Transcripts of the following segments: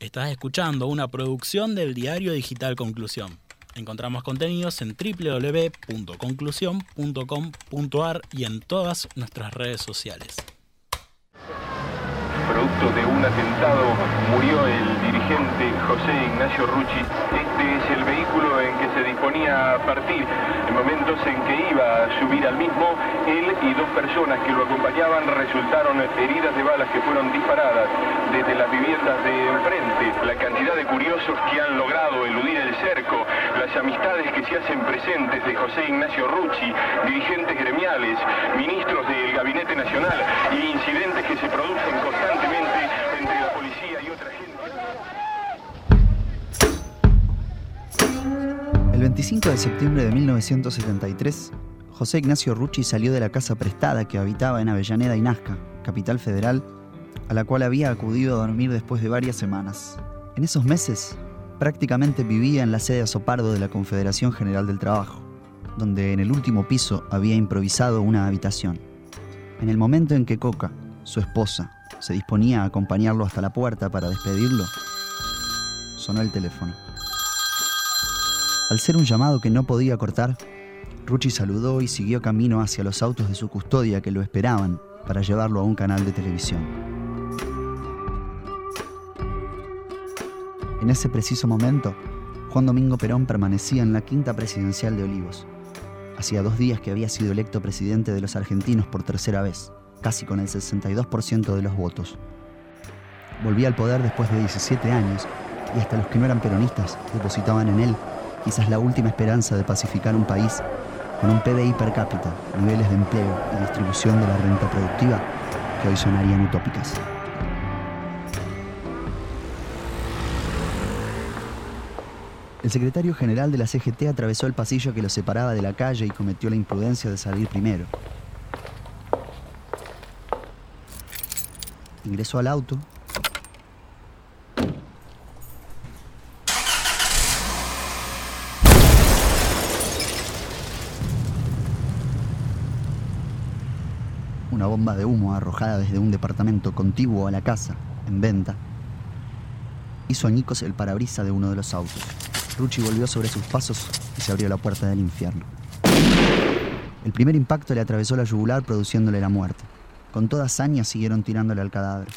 Estás escuchando una producción del diario digital Conclusión. Encontramos contenidos en www.conclusión.com.ar y en todas nuestras redes sociales. Producto de un atentado murió el dirigente José Ignacio Rucci. Es el vehículo en que se disponía a partir. En momentos en que iba a subir al mismo, él y dos personas que lo acompañaban resultaron heridas de balas que fueron disparadas desde las viviendas de enfrente. La cantidad de curiosos que han logrado eludir el cerco, las amistades que se hacen presentes de José Ignacio Rucci, dirigentes gremiales, ministros del Gabinete Nacional y incidentes que se producen constantemente 25 de septiembre de 1973, José Ignacio Rucci salió de la casa prestada que habitaba en Avellaneda y Nazca, capital federal, a la cual había acudido a dormir después de varias semanas. En esos meses, prácticamente vivía en la sede Azopardo de la Confederación General del Trabajo, donde en el último piso había improvisado una habitación. En el momento en que Coca, su esposa, se disponía a acompañarlo hasta la puerta para despedirlo, sonó el teléfono. Al ser un llamado que no podía cortar, Rucci saludó y siguió camino hacia los autos de su custodia que lo esperaban para llevarlo a un canal de televisión. En ese preciso momento, Juan Domingo Perón permanecía en la quinta presidencial de Olivos. Hacía dos días que había sido electo presidente de los argentinos por tercera vez, casi con el 62% de los votos. Volvía al poder después de 17 años y hasta los que no eran peronistas depositaban en él quizás la última esperanza de pacificar un país con un PBI per cápita, niveles de empleo y distribución de la renta productiva que hoy sonarían utópicas. El secretario general de la CGT atravesó el pasillo que lo separaba de la calle y cometió la imprudencia de salir primero. Ingresó al auto. Una bomba de humo arrojada desde un departamento contiguo a la casa, en venta, hizo añicos el parabrisa de uno de los autos. Rucci volvió sobre sus pasos y se abrió la puerta del infierno. El primer impacto le atravesó la yugular produciéndole la muerte. Con toda hazaña siguieron tirándole al cadáver.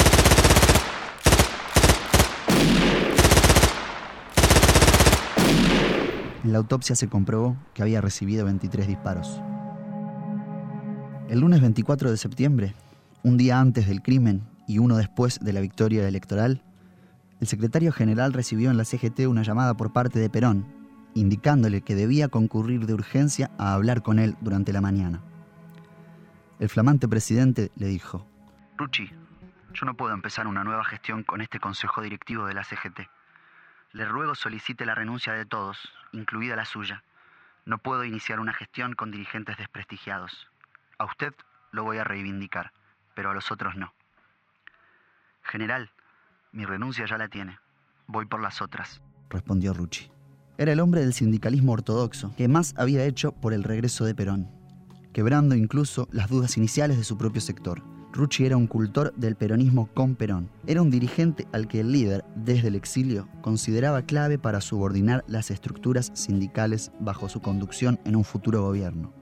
En la autopsia se comprobó que había recibido 23 disparos. El lunes 24 de septiembre, un día antes del crimen y uno después de la victoria electoral, el secretario general recibió en la CGT una llamada por parte de Perón, indicándole que debía concurrir de urgencia a hablar con él durante la mañana. El flamante presidente le dijo, Rucci, yo no puedo empezar una nueva gestión con este consejo directivo de la CGT. Le ruego solicite la renuncia de todos, incluida la suya. No puedo iniciar una gestión con dirigentes desprestigiados. A usted lo voy a reivindicar, pero a los otros no. General, mi renuncia ya la tiene. Voy por las otras, respondió Rucci. Era el hombre del sindicalismo ortodoxo que más había hecho por el regreso de Perón, quebrando incluso las dudas iniciales de su propio sector. Rucci era un cultor del peronismo con Perón. Era un dirigente al que el líder, desde el exilio, consideraba clave para subordinar las estructuras sindicales bajo su conducción en un futuro gobierno.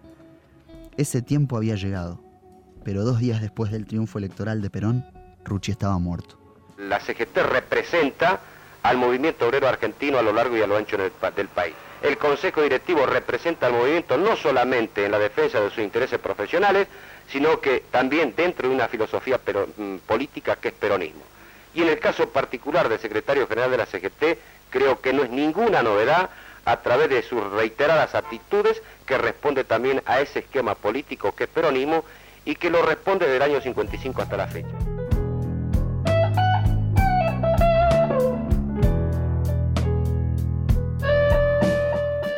Ese tiempo había llegado, pero dos días después del triunfo electoral de Perón, Rucci estaba muerto. La CGT representa al movimiento obrero argentino a lo largo y a lo ancho del, país. El Consejo Directivo representa al movimiento no solamente en la defensa de sus intereses profesionales, sino que también dentro de una filosofía mm, política que es peronismo. Y en el caso particular del secretario general de la CGT, creo que no es ninguna novedad a través de sus reiteradas actitudes que responde también a ese esquema político que es peronismo y que lo responde desde el año 55 hasta la fecha.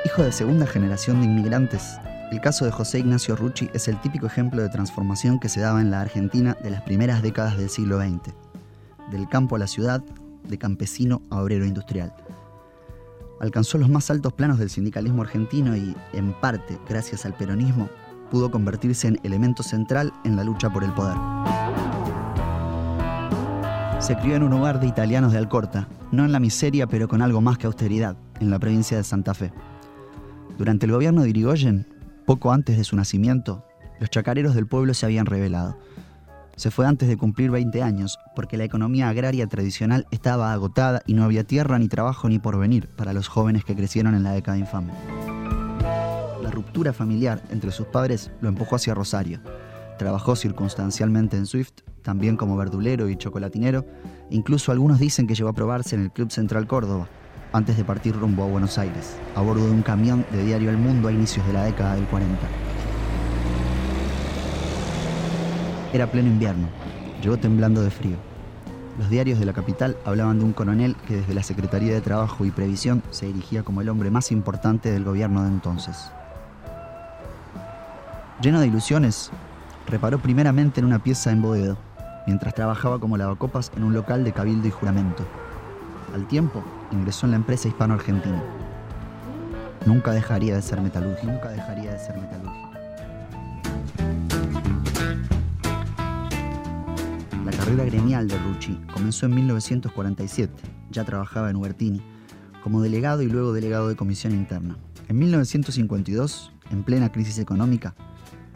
Hijo de segunda generación de inmigrantes, el caso de José Ignacio Rucci es el típico ejemplo de transformación que se daba en la Argentina de las primeras décadas del siglo XX, del campo a la ciudad, de campesino a obrero industrial. Alcanzó los más altos planos del sindicalismo argentino y, en parte, gracias al peronismo, pudo convertirse en elemento central en la lucha por el poder. Se crió en un hogar de italianos de Alcorta, no en la miseria, pero con algo más que austeridad, en la provincia de Santa Fe. Durante el gobierno de Irigoyen, poco antes de su nacimiento, los chacareros del pueblo se habían rebelado. Se fue antes de cumplir 20 años, porque la economía agraria tradicional estaba agotada y no había tierra ni trabajo ni porvenir para los jóvenes que crecieron en la década infame. La ruptura familiar entre sus padres lo empujó hacia Rosario. Trabajó circunstancialmente en Swift, también como verdulero y chocolatinero. Incluso algunos dicen que llegó a probarse en el Club Central Córdoba, antes de partir rumbo a Buenos Aires, a bordo de un camión de Diario El Mundo a inicios de la década del 40. Era pleno invierno. Llegó temblando de frío. Los diarios de la capital hablaban de un coronel que desde la Secretaría de Trabajo y Previsión se dirigía como el hombre más importante del gobierno de entonces. Lleno de ilusiones, reparó primeramente en una pieza en Boedo, mientras trabajaba como lavacopas en un local de cabildo y juramento. Al tiempo, ingresó en la empresa hispano-argentina. Nunca dejaría de ser metalúrgico. Nunca dejaría de ser metalúrgico. Carrera gremial de Rucci comenzó en 1947. Ya trabajaba en Ubertini como delegado y luego delegado de comisión interna. En 1952, en plena crisis económica,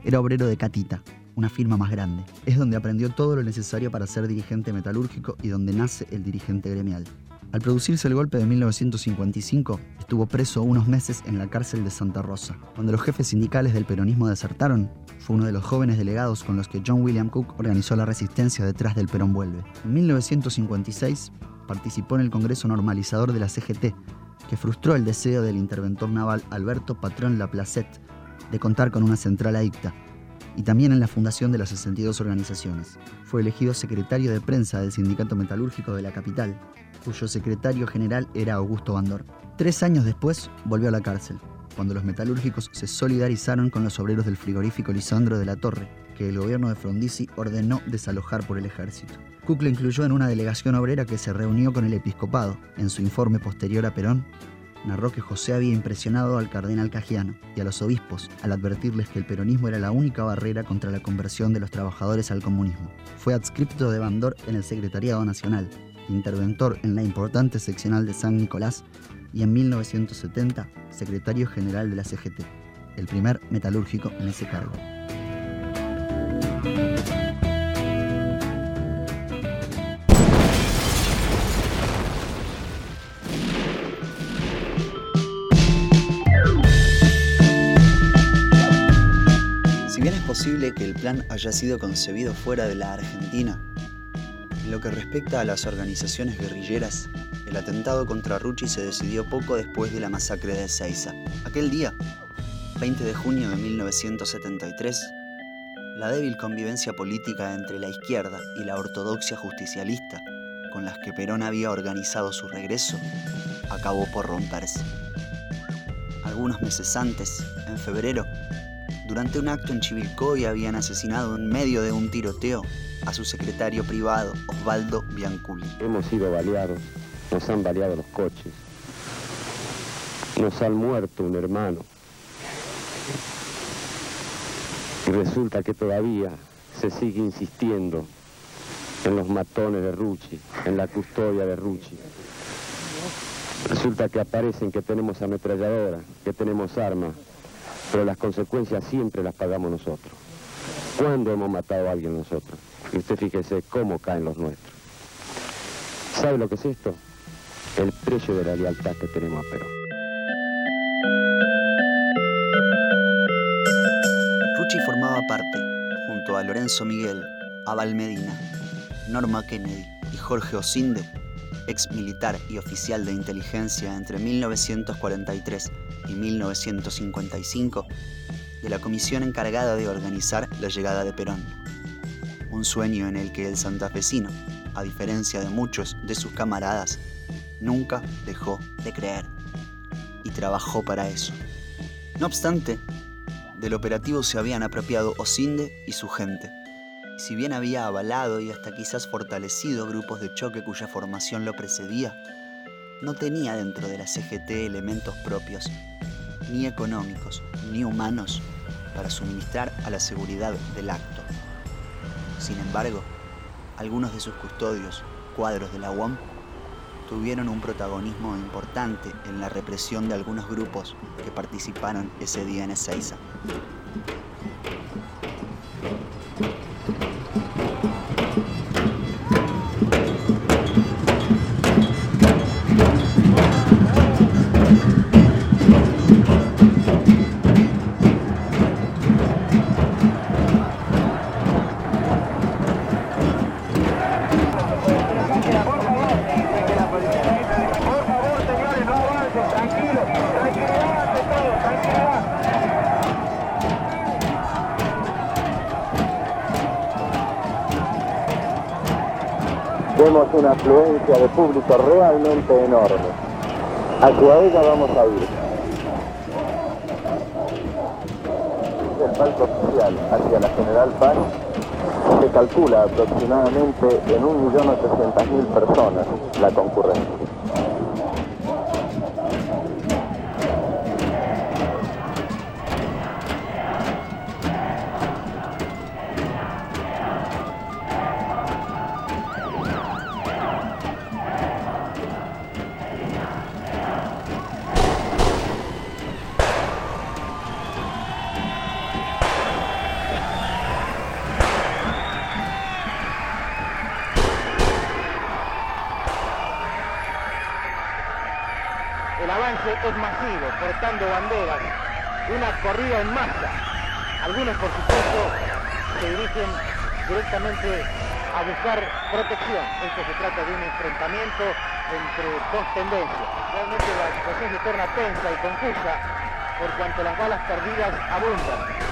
era obrero de Catita, una firma más grande. Es donde aprendió todo lo necesario para ser dirigente metalúrgico y donde nace el dirigente gremial. Al producirse el golpe de 1955, estuvo preso unos meses en la cárcel de Santa Rosa. Cuando los jefes sindicales del peronismo desertaron, fue uno de los jóvenes delegados con los que John William Cook organizó la resistencia detrás del Perón Vuelve. En 1956, participó en el Congreso Normalizador de la CGT, que frustró el deseo del interventor naval Alberto Patrón Laplacette de contar con una central adicta, y también en la fundación de las 62 organizaciones. Fue elegido secretario de prensa del Sindicato Metalúrgico de la capital, cuyo secretario general era Augusto Bandor. Tres años después volvió a la cárcel, cuando los metalúrgicos se solidarizaron con los obreros del frigorífico Lisandro de la Torre, que el gobierno de Frondizi ordenó desalojar por el ejército. Cook lo incluyó en una delegación obrera que se reunió con el episcopado. En su informe posterior a Perón, narró que José había impresionado al cardenal Cagiano y a los obispos al advertirles que el peronismo era la única barrera contra la conversión de los trabajadores al comunismo. Fue adscripto de Bandor en el Secretariado Nacional, interventor en la importante seccional de San Nicolás y en 1970 secretario general de la CGT, el primer metalúrgico en ese cargo. Si bien es posible que el plan haya sido concebido fuera de la Argentina, en lo que respecta a las organizaciones guerrilleras, el atentado contra Rucci se decidió poco después de la masacre de Ezeiza. Aquel día, 20 de junio de 1973, la débil convivencia política entre la izquierda y la ortodoxia justicialista, con las que Perón había organizado su regreso, acabó por romperse. Algunos meses antes, en febrero, durante un acto en Chivilcoy habían asesinado en medio de un tiroteo a su secretario privado, Osvaldo Bianculi. Hemos sido baleados, nos han baleado los coches, nos han muerto un hermano. Y resulta que todavía se sigue insistiendo en los matones de Rucci, en la custodia de Rucci. Resulta que aparecen que tenemos ametralladora, que tenemos armas, pero las consecuencias siempre las pagamos nosotros. ¿Cuándo hemos matado a alguien nosotros? Y usted fíjese cómo caen los nuestros. ¿Sabe lo que es esto? El precio de la lealtad que tenemos a Perón. Rucci formaba parte, junto a Lorenzo Miguel, Abel Medina, Norma Kennedy y Jorge Osinde, ex militar y oficial de inteligencia entre 1943 y 1955, de la comisión encargada de organizar la llegada de Perón. Un sueño en el que el santafesino, a diferencia de muchos de sus camaradas, nunca dejó de creer y trabajó para eso. No obstante, del operativo se habían apropiado Osinde y su gente. Si bien había avalado y hasta quizás fortalecido grupos de choque cuya formación lo precedía, no tenía dentro de la CGT elementos propios, ni económicos, ni humanos, para suministrar a la seguridad del acto. Sin embargo, algunos de sus custodios, cuadros de la UOM tuvieron un protagonismo importante en la represión de algunos grupos que participaron ese día en Ezeiza. Vemos una afluencia de público realmente enorme. Hacia ella vamos a ir. El palco oficial hacia la General Paz se calcula aproximadamente en 1.800.000 personas la concurrencia. Banderas, una corrida en masa. Algunos, por supuesto, se dirigen directamente a buscar protección. Esto se trata de un enfrentamiento entre dos tendencias. Realmente la situación se torna tensa y confusa por cuanto las balas perdidas abundan.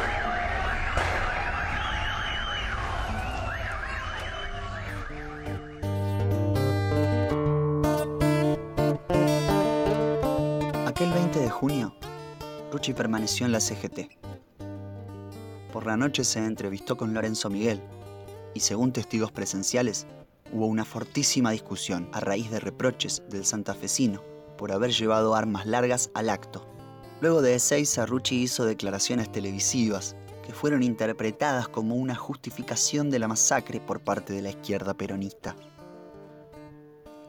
Junio, Rucci permaneció en la CGT. Por la noche se entrevistó con Lorenzo Miguel y según testigos presenciales, hubo una fortísima discusión a raíz de reproches del santafesino por haber llevado armas largas al acto. Luego de Ezeiza, Rucci hizo declaraciones televisivas que fueron interpretadas como una justificación de la masacre por parte de la izquierda peronista.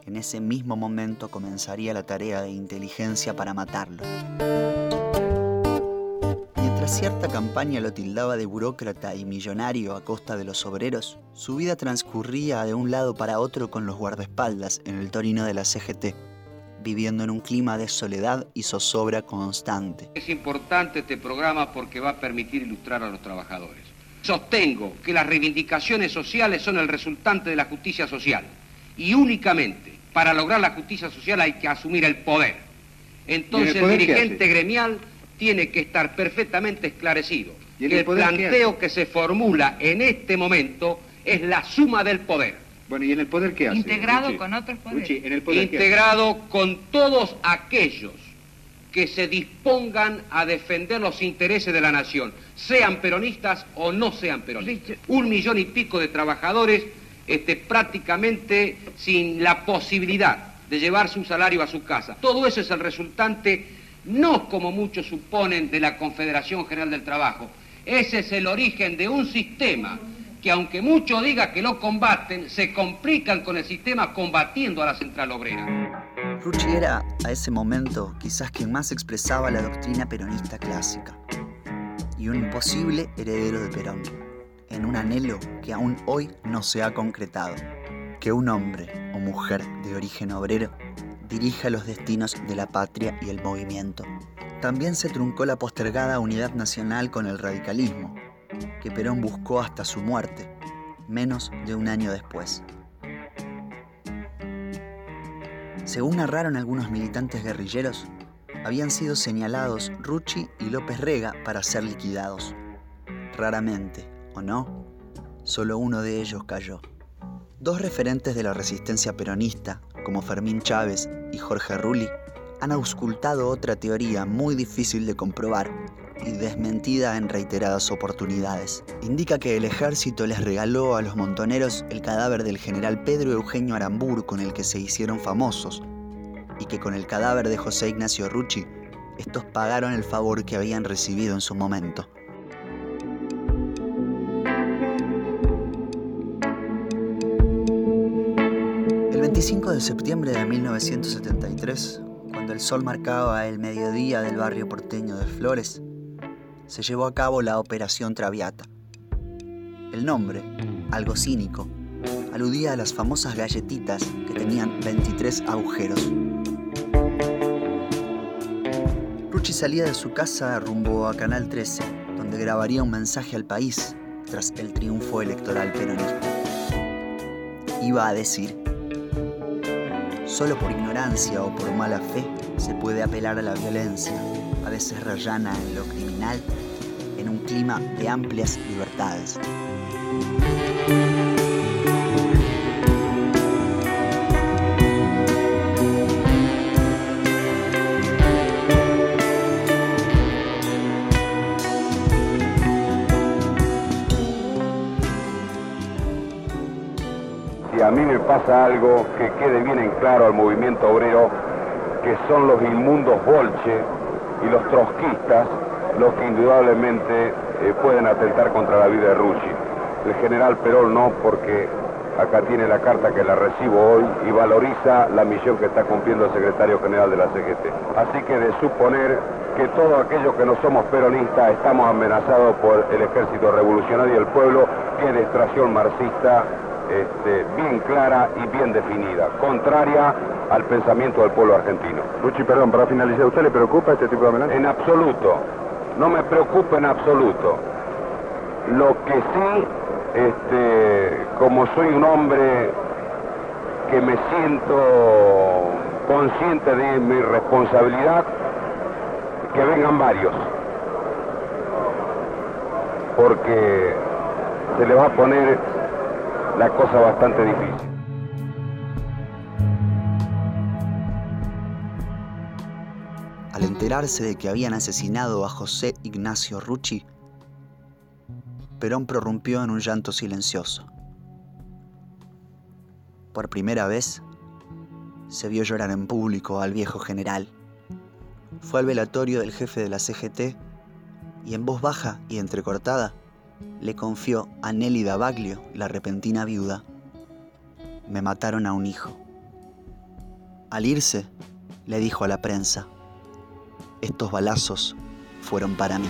En ese mismo momento comenzaría la tarea de inteligencia para matarlo. Mientras cierta campaña lo tildaba de burócrata y millonario a costa de los obreros, su vida transcurría de un lado para otro con los guardaespaldas en el Torino de la CGT, viviendo en un clima de soledad y zozobra constante. Es importante este programa porque va a permitir ilustrar a los trabajadores. Sostengo que las reivindicaciones sociales son el resultante de la justicia social y únicamente para lograr la justicia social hay que asumir el poder. Entonces el, poder el dirigente gremial tiene que estar perfectamente esclarecido ¿Y que el planteo que se formula en este momento es la suma del poder. Bueno, ¿y en el poder qué hace? Integrado con otros poderes. En el poder integrado con todos aquellos que se dispongan a defender los intereses de la nación, sean peronistas o no sean peronistas. Un millón y pico de trabajadores este, prácticamente sin la posibilidad de llevarse un salario a su casa. Todo eso es el resultante, no como muchos suponen, de la Confederación General del Trabajo. Ese es el origen de un sistema que aunque mucho diga que lo combaten, se complican con el sistema combatiendo a la central obrera. Rucci era, a ese momento, quizás quien más expresaba la doctrina peronista clásica y un posible heredero de Perón, en un anhelo que aún hoy no se ha concretado, que un hombre o mujer de origen obrero dirija los destinos de la patria y el movimiento. También se truncó la postergada unidad nacional con el radicalismo, que Perón buscó hasta su muerte, menos de un año después. Según narraron algunos militantes guerrilleros, habían sido señalados Rucci y López Rega para ser liquidados. Raramente, o no, solo uno de ellos cayó. Dos referentes de la resistencia peronista, como Fermín Chávez y Jorge Rulli, han auscultado otra teoría muy difícil de comprobar y desmentida en reiteradas oportunidades. Indica que el ejército les regaló a los montoneros el cadáver del general Pedro Eugenio Arambur con el que se hicieron famosos, y que con el cadáver de José Ignacio Rucci, estos pagaron el favor que habían recibido en su momento. 25 de septiembre de 1973, cuando el sol marcaba el mediodía del barrio porteño de Flores, se llevó a cabo la Operación Traviata. El nombre, algo cínico, aludía a las famosas galletitas que tenían 23 agujeros. Rucci salía de su casa rumbo a Canal 13, donde grabaría un mensaje al país tras el triunfo electoral peronista. Iba a decir, solo por ignorancia o por mala fe se puede apelar a la violencia, a veces rayana en lo criminal, en un clima de amplias libertades. Pasa algo que quede bien en claro al movimiento obrero, que son los inmundos bolche y los trotskistas los que indudablemente eh, pueden atentar contra la vida de Rucci. El general Perón no, porque acá tiene la carta que la recibo hoy y valoriza la misión que está cumpliendo el secretario general de la CGT. Así que de suponer que todos aquellos que no somos peronistas estamos amenazados por el ejército revolucionario y el pueblo, que de extracción marxista este, bien clara y bien definida, contraria al pensamiento del pueblo argentino. Ruchi, perdón, para finalizar, ¿a usted le preocupa este tipo de amenazas? En absoluto, no me preocupa en absoluto. Lo que sí, este, como soy un hombre que me siento consciente de mi responsabilidad, que vengan varios, porque se le va a poner la cosa bastante difícil. Al enterarse de que habían asesinado a José Ignacio Rucci, Perón prorrumpió en un llanto silencioso. Por primera vez, se vio llorar en público al viejo general. Fue al velatorio del jefe de la CGT y en voz baja y entrecortada le confió a Nelly Baglio, la repentina viuda. Me mataron a un hijo. Al irse, le dijo a la prensa, estos balazos fueron para mí.